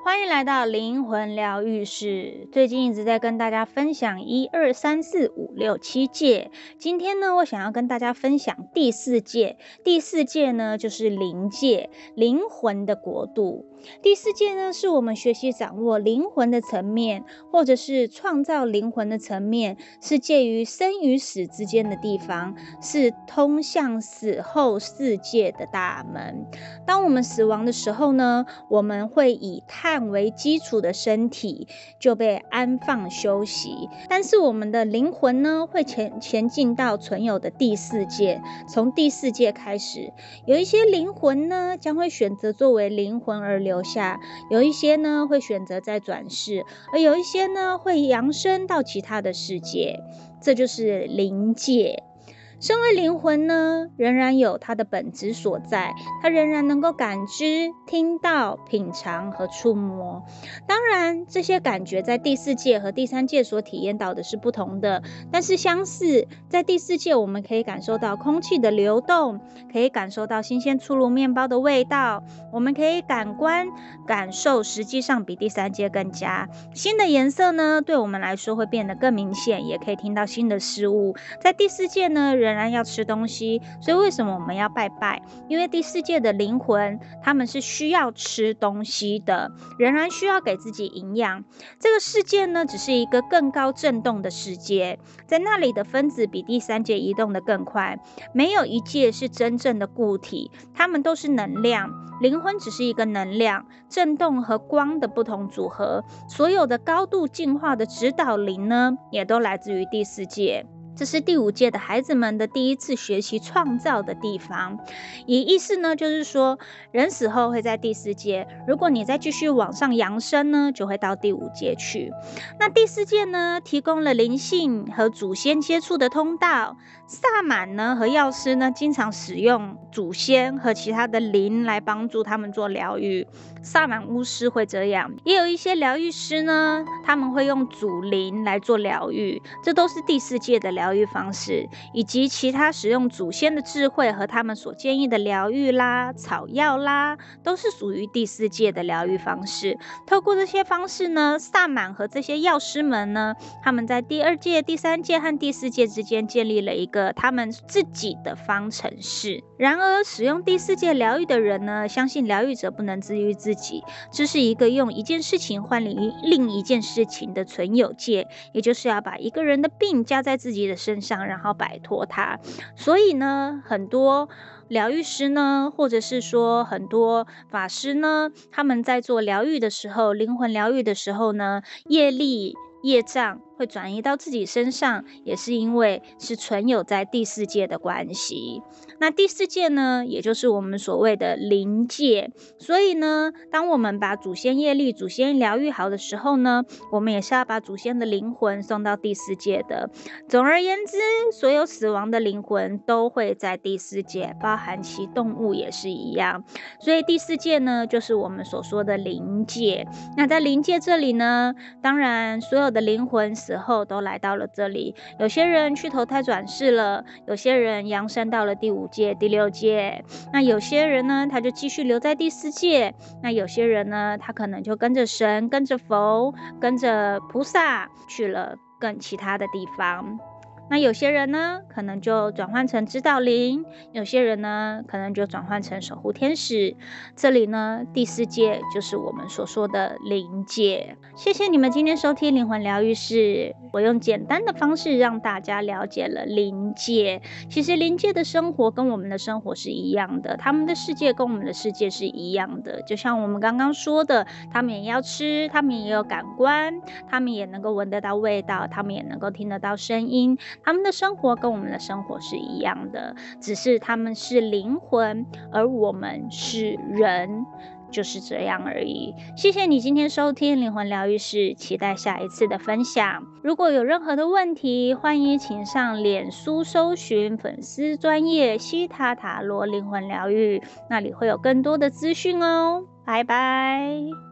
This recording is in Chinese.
欢迎来到灵魂疗愈室。最近一直在跟大家分享一二三四五六七界，今天呢，我想要跟大家分享第四界。第四界呢，就是灵界，灵魂的国度。第四界呢，是我们学习掌握灵魂的层面，或者是创造灵魂的层面，是介于生与死之间的地方，是通向死后世界的大门。当我们死亡的时候呢，我们会以太为基础的身体就被安放休息，但是我们的灵魂呢，会前前进到存有的第四界。从第四界开始，有一些灵魂呢，将会选择作为灵魂而留下；有一些呢，会选择再转世；而有一些呢，会扬升到其他的世界。这就是灵界。身为灵魂呢，仍然有它的本质所在，它仍然能够感知、听到、品尝和触摸。当然，这些感觉在第四界和第三界所体验到的是不同的，但是相似。在第四界，我们可以感受到空气的流动，可以感受到新鲜出炉面包的味道，我们可以感官感受，实际上比第三界更加。新的颜色呢，对我们来说会变得更明显，也可以听到新的事物。在第四界呢，仍然要吃东西，所以为什么我们要拜拜？因为第四界的灵魂，他们是需要吃东西的，仍然需要给自己营养。这个世界呢，只是一个更高振动的世界，在那里的分子比第三界移动得更快。没有一界是真正的固体，它们都是能量。灵魂只是一个能量，振动和光的不同组合。所有的高度进化的指导灵呢，也都来自于第四界。这是第五界的孩子们的第一次学习创造的地方，以意思呢，就是说人死后会在第四界，如果你再继续往上扬升呢，就会到第五界去。那第四界呢，提供了灵性和祖先接触的通道。萨满呢和药师呢，经常使用祖先和其他的灵来帮助他们做疗愈。萨满巫师会这样，也有一些疗愈师呢，他们会用祖灵来做疗愈。这都是第四界的疗疗愈方式，以及其他使用祖先的智慧和他们所建议的疗愈啦、草药啦，都是属于第四界的疗愈方式。透过这些方式呢，萨满和这些药师们呢，他们在第二界、第三界和第四界之间建立了一个。他们自己的方程式。然而，使用第四界疗愈的人呢，相信疗愈者不能治愈自己，这是一个用一件事情换另另一件事情的存有界，也就是要把一个人的病加在自己的身上，然后摆脱它。所以呢，很多疗愈师呢，或者是说很多法师呢，他们在做疗愈的时候，灵魂疗愈的时候呢，业力、业障。会转移到自己身上，也是因为是存有在第四界的关系。那第四界呢，也就是我们所谓的灵界。所以呢，当我们把祖先业力、祖先疗愈好的时候呢，我们也是要把祖先的灵魂送到第四界的。总而言之，所有死亡的灵魂都会在第四界，包含其动物也是一样。所以第四界呢，就是我们所说的灵界。那在灵界这里呢，当然所有的灵魂。时候都来到了这里，有些人去投胎转世了，有些人扬升到了第五界、第六界，那有些人呢，他就继续留在第四界，那有些人呢，他可能就跟着神、跟着佛、跟着菩萨去了更其他的地方。那有些人呢，可能就转换成指导灵；有些人呢，可能就转换成守护天使。这里呢，第四界就是我们所说的灵界。谢谢你们今天收听灵魂疗愈室。我用简单的方式让大家了解了灵界。其实灵界的生活跟我们的生活是一样的，他们的世界跟我们的世界是一样的。就像我们刚刚说的，他们也要吃，他们也有感官，他们也能够闻得到味道，他们也能够听得到声音。他们的生活跟我们的生活是一样的，只是他们是灵魂，而我们是人，就是这样而已。谢谢你今天收听灵魂疗愈室，期待下一次的分享。如果有任何的问题，欢迎请上脸书搜寻粉丝专业西塔塔罗灵魂疗愈，那里会有更多的资讯哦。拜拜。